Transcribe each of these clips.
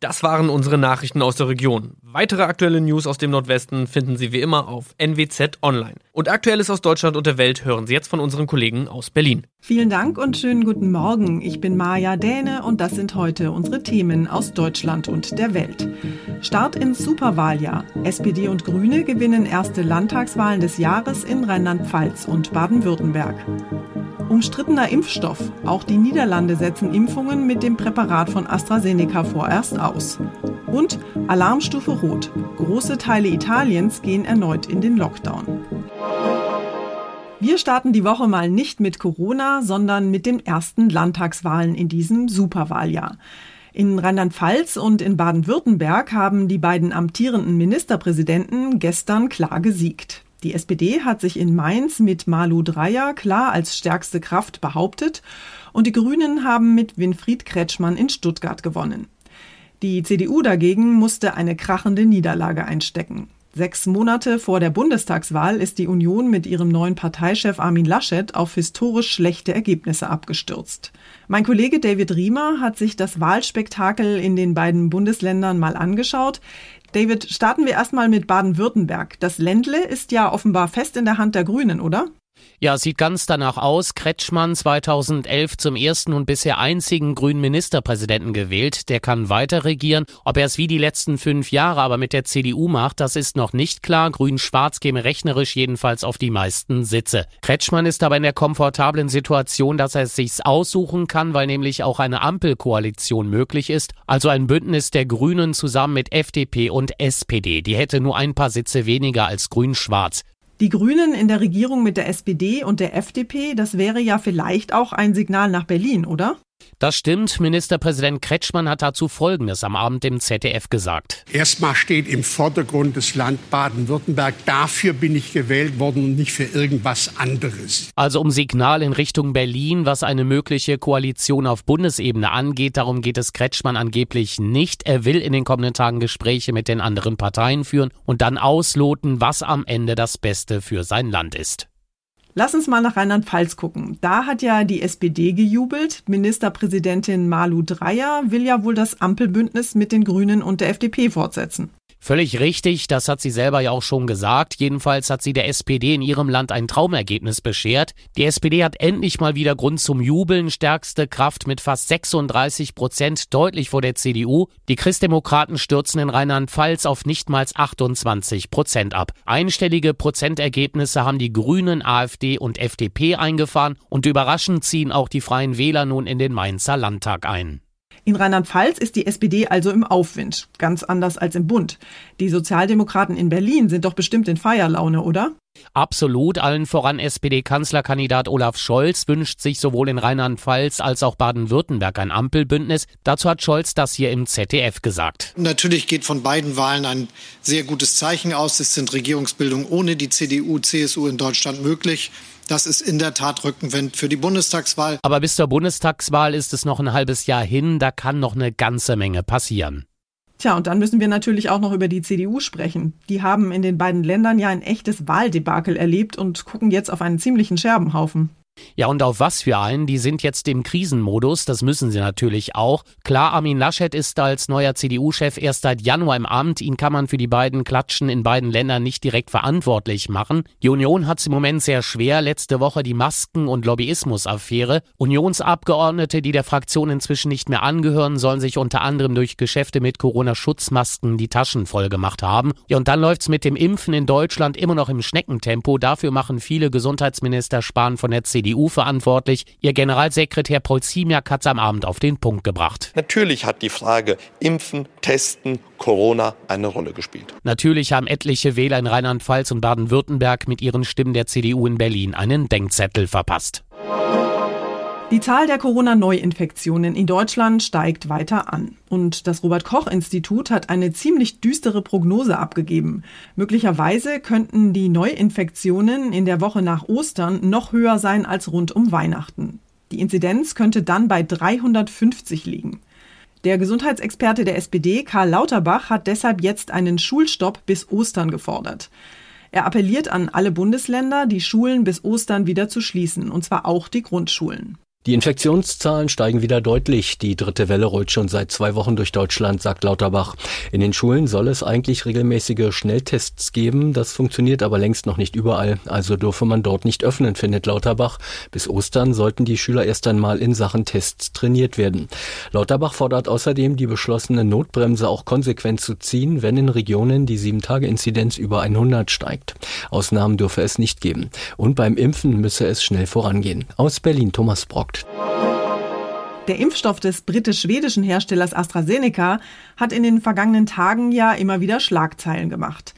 Das waren unsere Nachrichten aus der Region. Weitere aktuelle News aus dem Nordwesten finden Sie wie immer auf NWZ Online. Und Aktuelles aus Deutschland und der Welt hören Sie jetzt von unseren Kollegen aus Berlin. Vielen Dank und schönen guten Morgen. Ich bin Maja Däne und das sind heute unsere Themen aus Deutschland und der Welt. Start ins Superwahljahr. SPD und Grüne gewinnen erste Landtagswahlen des Jahres in Rheinland-Pfalz und Baden-Württemberg. Umstrittener Impfstoff. Auch die Niederlande setzen Impfungen mit dem Präparat von AstraZeneca vorerst aus. Und Alarmstufe Rot. Große Teile Italiens gehen erneut in den Lockdown. Wir starten die Woche mal nicht mit Corona, sondern mit den ersten Landtagswahlen in diesem Superwahljahr. In Rheinland-Pfalz und in Baden-Württemberg haben die beiden amtierenden Ministerpräsidenten gestern klar gesiegt. Die SPD hat sich in Mainz mit Malu Dreyer klar als stärkste Kraft behauptet und die Grünen haben mit Winfried Kretschmann in Stuttgart gewonnen. Die CDU dagegen musste eine krachende Niederlage einstecken. Sechs Monate vor der Bundestagswahl ist die Union mit ihrem neuen Parteichef Armin Laschet auf historisch schlechte Ergebnisse abgestürzt. Mein Kollege David Riemer hat sich das Wahlspektakel in den beiden Bundesländern mal angeschaut. David, starten wir erstmal mit Baden-Württemberg. Das Ländle ist ja offenbar fest in der Hand der Grünen, oder? Ja, sieht ganz danach aus. Kretschmann 2011 zum ersten und bisher einzigen grünen Ministerpräsidenten gewählt. Der kann weiter regieren. Ob er es wie die letzten fünf Jahre aber mit der CDU macht, das ist noch nicht klar. Grün-Schwarz käme rechnerisch jedenfalls auf die meisten Sitze. Kretschmann ist aber in der komfortablen Situation, dass er es sich aussuchen kann, weil nämlich auch eine Ampelkoalition möglich ist. Also ein Bündnis der Grünen zusammen mit FDP und SPD. Die hätte nur ein paar Sitze weniger als Grün-Schwarz. Die Grünen in der Regierung mit der SPD und der FDP, das wäre ja vielleicht auch ein Signal nach Berlin, oder? Das stimmt. Ministerpräsident Kretschmann hat dazu Folgendes am Abend im ZDF gesagt. Erstmal steht im Vordergrund das Land Baden-Württemberg. Dafür bin ich gewählt worden und nicht für irgendwas anderes. Also um Signal in Richtung Berlin, was eine mögliche Koalition auf Bundesebene angeht. Darum geht es Kretschmann angeblich nicht. Er will in den kommenden Tagen Gespräche mit den anderen Parteien führen und dann ausloten, was am Ende das Beste für sein Land ist. Lass uns mal nach Rheinland-Pfalz gucken. Da hat ja die SPD gejubelt. Ministerpräsidentin Malu Dreyer will ja wohl das Ampelbündnis mit den Grünen und der FDP fortsetzen. Völlig richtig, das hat sie selber ja auch schon gesagt. Jedenfalls hat sie der SPD in ihrem Land ein Traumergebnis beschert. Die SPD hat endlich mal wieder Grund zum Jubeln, stärkste Kraft mit fast 36 Prozent, deutlich vor der CDU. Die Christdemokraten stürzen in Rheinland-Pfalz auf nicht mal 28 Prozent ab. Einstellige Prozentergebnisse haben die Grünen, AfD und FDP eingefahren und überraschend ziehen auch die Freien Wähler nun in den Mainzer Landtag ein. In Rheinland-Pfalz ist die SPD also im Aufwind, ganz anders als im Bund. Die Sozialdemokraten in Berlin sind doch bestimmt in Feierlaune, oder? Absolut, allen voran SPD-Kanzlerkandidat Olaf Scholz wünscht sich sowohl in Rheinland-Pfalz als auch Baden-Württemberg ein Ampelbündnis. Dazu hat Scholz das hier im ZDF gesagt. Natürlich geht von beiden Wahlen ein sehr gutes Zeichen aus. Es sind Regierungsbildungen ohne die CDU, CSU in Deutschland möglich. Das ist in der Tat Rückenwind für die Bundestagswahl. Aber bis zur Bundestagswahl ist es noch ein halbes Jahr hin, da kann noch eine ganze Menge passieren. Tja, und dann müssen wir natürlich auch noch über die CDU sprechen. Die haben in den beiden Ländern ja ein echtes Wahldebakel erlebt und gucken jetzt auf einen ziemlichen Scherbenhaufen. Ja, und auf was für einen? Die sind jetzt im Krisenmodus, das müssen sie natürlich auch. Klar, Armin Laschet ist als neuer CDU-Chef erst seit Januar im Amt. Ihn kann man für die beiden Klatschen in beiden Ländern nicht direkt verantwortlich machen. Die Union hat es im Moment sehr schwer. Letzte Woche die Masken- und Lobbyismus-Affäre. Unionsabgeordnete, die der Fraktion inzwischen nicht mehr angehören, sollen sich unter anderem durch Geschäfte mit Corona-Schutzmasken die Taschen voll gemacht haben. Ja, und dann läuft's mit dem Impfen in Deutschland immer noch im Schneckentempo. Dafür machen viele Gesundheitsminister Spahn von der CDU CDU verantwortlich. Ihr Generalsekretär Paul Ziemiak hat es am Abend auf den Punkt gebracht. Natürlich hat die Frage Impfen, Testen, Corona eine Rolle gespielt. Natürlich haben etliche Wähler in Rheinland-Pfalz und Baden-Württemberg mit ihren Stimmen der CDU in Berlin einen Denkzettel verpasst. Die Zahl der Corona-Neuinfektionen in Deutschland steigt weiter an. Und das Robert Koch-Institut hat eine ziemlich düstere Prognose abgegeben. Möglicherweise könnten die Neuinfektionen in der Woche nach Ostern noch höher sein als rund um Weihnachten. Die Inzidenz könnte dann bei 350 liegen. Der Gesundheitsexperte der SPD, Karl Lauterbach, hat deshalb jetzt einen Schulstopp bis Ostern gefordert. Er appelliert an alle Bundesländer, die Schulen bis Ostern wieder zu schließen, und zwar auch die Grundschulen. Die Infektionszahlen steigen wieder deutlich. Die dritte Welle rollt schon seit zwei Wochen durch Deutschland, sagt Lauterbach. In den Schulen soll es eigentlich regelmäßige Schnelltests geben. Das funktioniert aber längst noch nicht überall. Also dürfe man dort nicht öffnen, findet Lauterbach. Bis Ostern sollten die Schüler erst einmal in Sachen Tests trainiert werden. Lauterbach fordert außerdem, die beschlossene Notbremse auch konsequent zu ziehen, wenn in Regionen die 7-Tage-Inzidenz über 100 steigt. Ausnahmen dürfe es nicht geben. Und beim Impfen müsse es schnell vorangehen. Aus Berlin Thomas Brock sorgt. Der Impfstoff des britisch-schwedischen Herstellers AstraZeneca hat in den vergangenen Tagen ja immer wieder Schlagzeilen gemacht.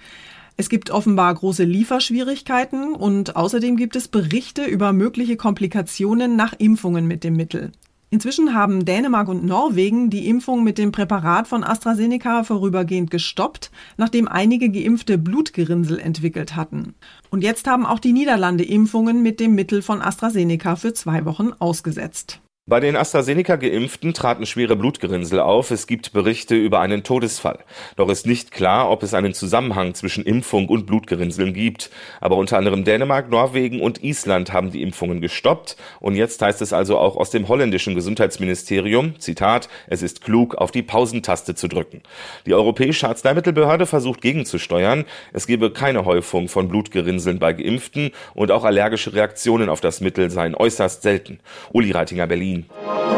Es gibt offenbar große Lieferschwierigkeiten und außerdem gibt es Berichte über mögliche Komplikationen nach Impfungen mit dem Mittel. Inzwischen haben Dänemark und Norwegen die Impfung mit dem Präparat von AstraZeneca vorübergehend gestoppt, nachdem einige Geimpfte Blutgerinnsel entwickelt hatten. Und jetzt haben auch die Niederlande Impfungen mit dem Mittel von AstraZeneca für zwei Wochen ausgesetzt. Bei den AstraZeneca-Geimpften traten schwere Blutgerinnsel auf. Es gibt Berichte über einen Todesfall. Doch ist nicht klar, ob es einen Zusammenhang zwischen Impfung und Blutgerinnseln gibt. Aber unter anderem Dänemark, Norwegen und Island haben die Impfungen gestoppt. Und jetzt heißt es also auch aus dem holländischen Gesundheitsministerium, Zitat, es ist klug, auf die Pausentaste zu drücken. Die Europäische Arzneimittelbehörde versucht gegenzusteuern. Es gebe keine Häufung von Blutgerinnseln bei Geimpften und auch allergische Reaktionen auf das Mittel seien äußerst selten. Uli Reitinger, Berlin. Berlin.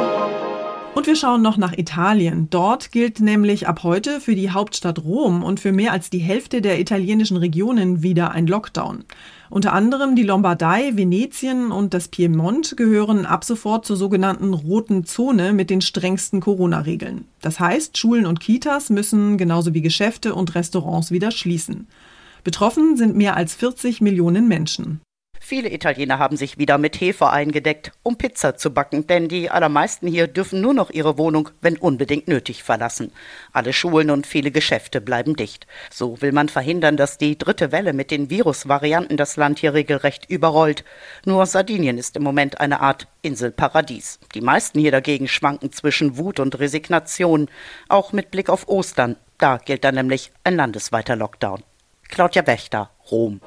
Und wir schauen noch nach Italien. Dort gilt nämlich ab heute für die Hauptstadt Rom und für mehr als die Hälfte der italienischen Regionen wieder ein Lockdown. Unter anderem die Lombardei, Venetien und das Piemont gehören ab sofort zur sogenannten roten Zone mit den strengsten Corona-Regeln. Das heißt, Schulen und Kitas müssen genauso wie Geschäfte und Restaurants wieder schließen. Betroffen sind mehr als 40 Millionen Menschen. Viele Italiener haben sich wieder mit Hefe eingedeckt, um Pizza zu backen, denn die allermeisten hier dürfen nur noch ihre Wohnung, wenn unbedingt nötig, verlassen. Alle Schulen und viele Geschäfte bleiben dicht. So will man verhindern, dass die dritte Welle mit den Virusvarianten das Land hier regelrecht überrollt. Nur Sardinien ist im Moment eine Art Inselparadies. Die meisten hier dagegen schwanken zwischen Wut und Resignation, auch mit Blick auf Ostern. Da gilt dann nämlich ein landesweiter Lockdown. Claudia Wächter, Rom.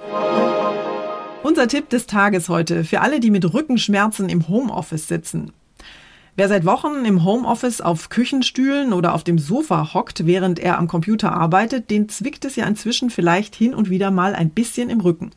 Unser Tipp des Tages heute für alle, die mit Rückenschmerzen im Homeoffice sitzen. Wer seit Wochen im Homeoffice auf Küchenstühlen oder auf dem Sofa hockt, während er am Computer arbeitet, den zwickt es ja inzwischen vielleicht hin und wieder mal ein bisschen im Rücken.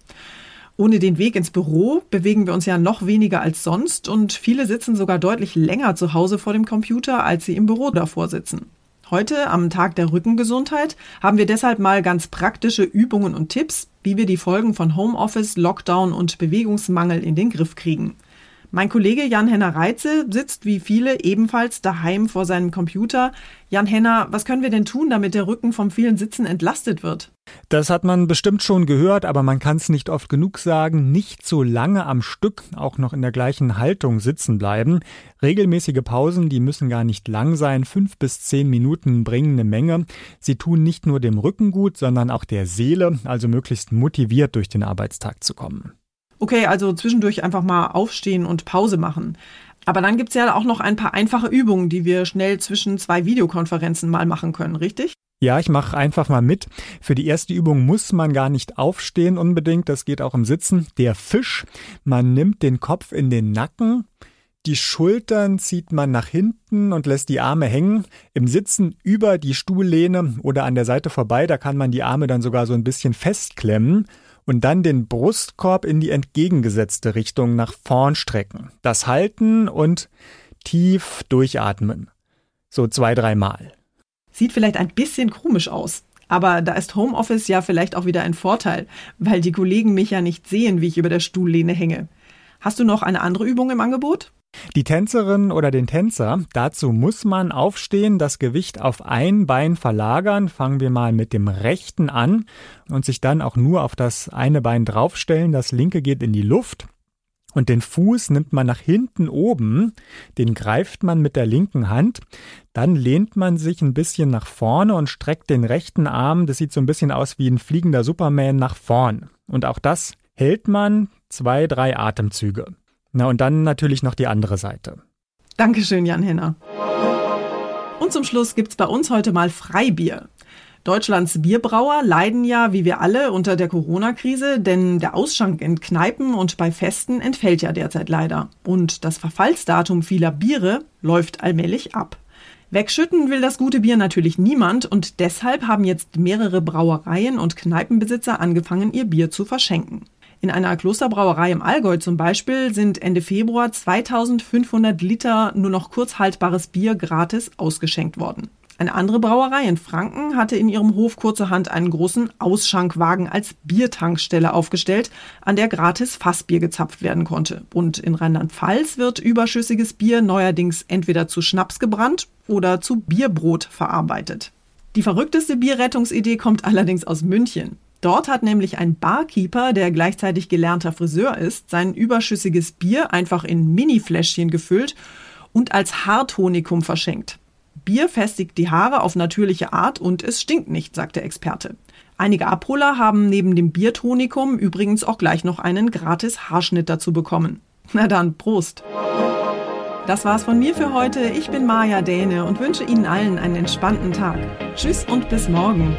Ohne den Weg ins Büro bewegen wir uns ja noch weniger als sonst und viele sitzen sogar deutlich länger zu Hause vor dem Computer, als sie im Büro davor sitzen. Heute, am Tag der Rückengesundheit, haben wir deshalb mal ganz praktische Übungen und Tipps, wie wir die Folgen von Homeoffice, Lockdown und Bewegungsmangel in den Griff kriegen. Mein Kollege Jan-Henner Reitze sitzt wie viele ebenfalls daheim vor seinem Computer. Jan-Henner, was können wir denn tun, damit der Rücken vom vielen Sitzen entlastet wird? Das hat man bestimmt schon gehört, aber man kann es nicht oft genug sagen. Nicht so lange am Stück auch noch in der gleichen Haltung sitzen bleiben. Regelmäßige Pausen, die müssen gar nicht lang sein. Fünf bis zehn Minuten bringen eine Menge. Sie tun nicht nur dem Rücken gut, sondern auch der Seele, also möglichst motiviert durch den Arbeitstag zu kommen. Okay, also zwischendurch einfach mal aufstehen und Pause machen. Aber dann gibt's ja auch noch ein paar einfache Übungen, die wir schnell zwischen zwei Videokonferenzen mal machen können, richtig? Ja, ich mache einfach mal mit. Für die erste Übung muss man gar nicht aufstehen unbedingt, das geht auch im Sitzen. Der Fisch, man nimmt den Kopf in den Nacken, die Schultern zieht man nach hinten und lässt die Arme hängen. Im Sitzen über die Stuhllehne oder an der Seite vorbei, da kann man die Arme dann sogar so ein bisschen festklemmen und dann den Brustkorb in die entgegengesetzte Richtung nach vorn strecken. Das halten und tief durchatmen. So zwei, dreimal. Sieht vielleicht ein bisschen komisch aus. Aber da ist Homeoffice ja vielleicht auch wieder ein Vorteil, weil die Kollegen mich ja nicht sehen, wie ich über der Stuhllehne hänge. Hast du noch eine andere Übung im Angebot? Die Tänzerin oder den Tänzer, dazu muss man aufstehen, das Gewicht auf ein Bein verlagern. Fangen wir mal mit dem rechten an und sich dann auch nur auf das eine Bein draufstellen. Das linke geht in die Luft. Und den Fuß nimmt man nach hinten oben, den greift man mit der linken Hand, dann lehnt man sich ein bisschen nach vorne und streckt den rechten Arm, das sieht so ein bisschen aus wie ein fliegender Superman, nach vorn. Und auch das hält man zwei, drei Atemzüge. Na und dann natürlich noch die andere Seite. Dankeschön, Jan Henner. Und zum Schluss gibt's bei uns heute mal Freibier. Deutschlands Bierbrauer leiden ja, wie wir alle, unter der Corona-Krise, denn der Ausschank in Kneipen und bei Festen entfällt ja derzeit leider. Und das Verfallsdatum vieler Biere läuft allmählich ab. Wegschütten will das gute Bier natürlich niemand und deshalb haben jetzt mehrere Brauereien und Kneipenbesitzer angefangen, ihr Bier zu verschenken. In einer Klosterbrauerei im Allgäu zum Beispiel sind Ende Februar 2500 Liter nur noch kurzhaltbares Bier gratis ausgeschenkt worden. Eine andere Brauerei in Franken hatte in ihrem Hof kurzerhand einen großen Ausschankwagen als Biertankstelle aufgestellt, an der gratis Fassbier gezapft werden konnte. Und in Rheinland-Pfalz wird überschüssiges Bier neuerdings entweder zu Schnaps gebrannt oder zu Bierbrot verarbeitet. Die verrückteste Bierrettungsidee kommt allerdings aus München. Dort hat nämlich ein Barkeeper, der gleichzeitig gelernter Friseur ist, sein überschüssiges Bier einfach in Mini-Fläschchen gefüllt und als Haartonikum verschenkt. Bier festigt die Haare auf natürliche Art und es stinkt nicht, sagt der Experte. Einige Abholer haben neben dem Biertonikum übrigens auch gleich noch einen gratis Haarschnitt dazu bekommen. Na dann, Prost! Das war's von mir für heute. Ich bin Maja Däne und wünsche Ihnen allen einen entspannten Tag. Tschüss und bis morgen.